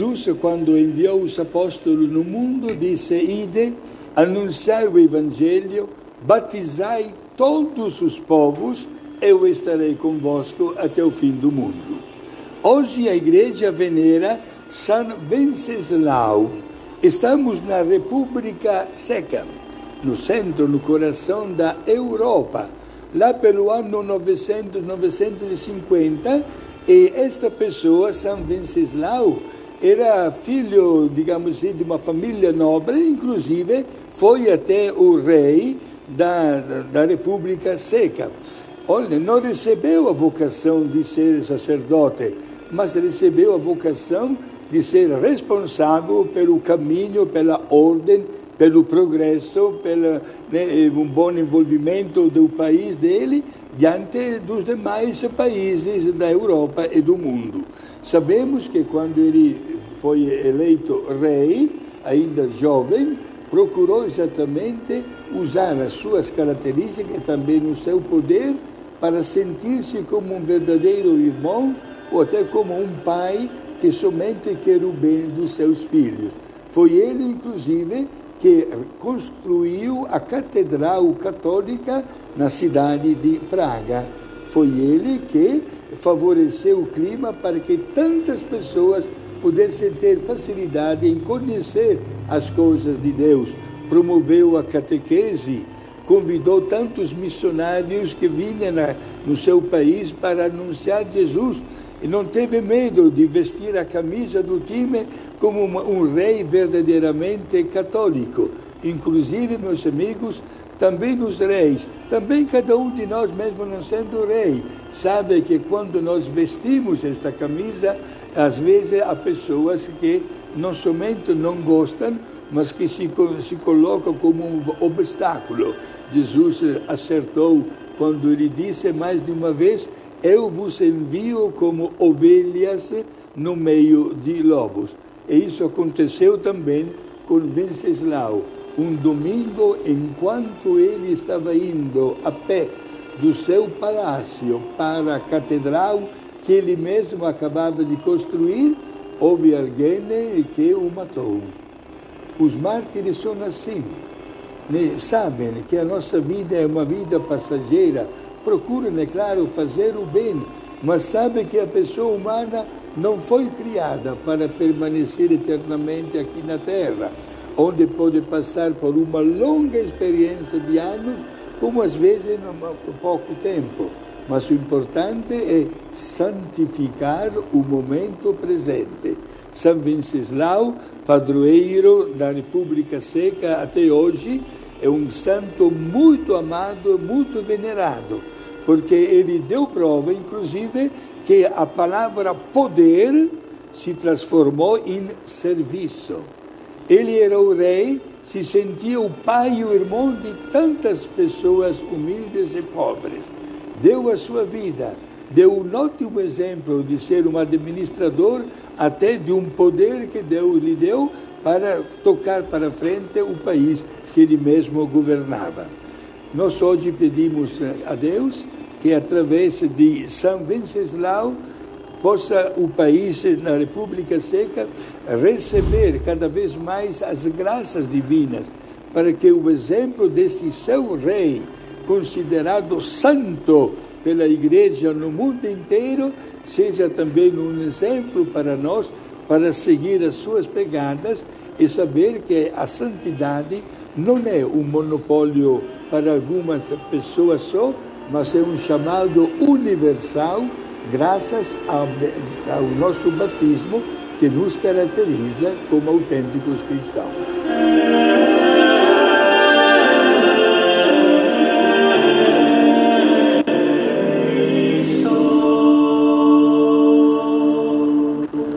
Jesus, quando enviou os apóstolos no mundo, disse: Ide, anunciai o Evangelho, batizai todos os povos, eu estarei convosco até o fim do mundo. Hoje a igreja venera San Venceslau. Estamos na República Checa, no centro, no coração da Europa, lá pelo ano 900, 950, e esta pessoa, San Venceslau, era filho, digamos assim, de uma família nobre, inclusive foi até o rei da, da República Seca. Olha, não recebeu a vocação de ser sacerdote, mas recebeu a vocação de ser responsável pelo caminho, pela ordem, pelo progresso, pelo né, um bom envolvimento do país dele diante dos demais países da Europa e do mundo. Sabemos que quando ele foi eleito rei, ainda jovem, procurou exatamente usar as suas características e também o seu poder para sentir-se como um verdadeiro irmão ou até como um pai que somente quer o bem dos seus filhos. Foi ele, inclusive, que construiu a Catedral Católica na cidade de Praga. Foi ele que favoreceu o clima para que tantas pessoas pudessem ter facilidade em conhecer as coisas de Deus. Promoveu a catequese, convidou tantos missionários que vinham no seu país para anunciar Jesus e não teve medo de vestir a camisa do time como um rei verdadeiramente católico. Inclusive, meus amigos, também os reis, também cada um de nós, mesmo não sendo rei, sabe que quando nós vestimos esta camisa, às vezes há pessoas que não somente não gostam, mas que se, se colocam como um obstáculo. Jesus acertou quando ele disse mais de uma vez: Eu vos envio como ovelhas no meio de lobos. E isso aconteceu também com Venceslau um domingo, enquanto ele estava indo a pé do seu palácio para a catedral que ele mesmo acabava de construir, houve alguém que o matou. Os mártires são assim. Né? Sabem que a nossa vida é uma vida passageira. Procuram, é claro, fazer o bem, mas sabem que a pessoa humana não foi criada para permanecer eternamente aqui na Terra onde pode passar por uma longa experiência de anos, como às vezes em pouco tempo. Mas o importante é santificar o momento presente. São Venceslau, padroeiro da República Seca até hoje, é um santo muito amado, muito venerado, porque ele deu prova, inclusive, que a palavra poder se transformou em serviço. Ele era o rei, se sentia o pai e o irmão de tantas pessoas humildes e pobres. Deu a sua vida, deu um ótimo exemplo de ser um administrador, até de um poder que Deus lhe deu para tocar para frente o país que ele mesmo governava. Nós hoje pedimos a Deus que através de São Venceslau possa o país, na República Seca, receber cada vez mais as graças divinas, para que o exemplo desse seu rei, considerado santo pela Igreja no mundo inteiro, seja também um exemplo para nós, para seguir as suas pegadas e saber que a santidade não é um monopólio para algumas pessoas só, mas é um chamado universal graças ao, nosso batismo que nos caracteriza como autênticos cristãos.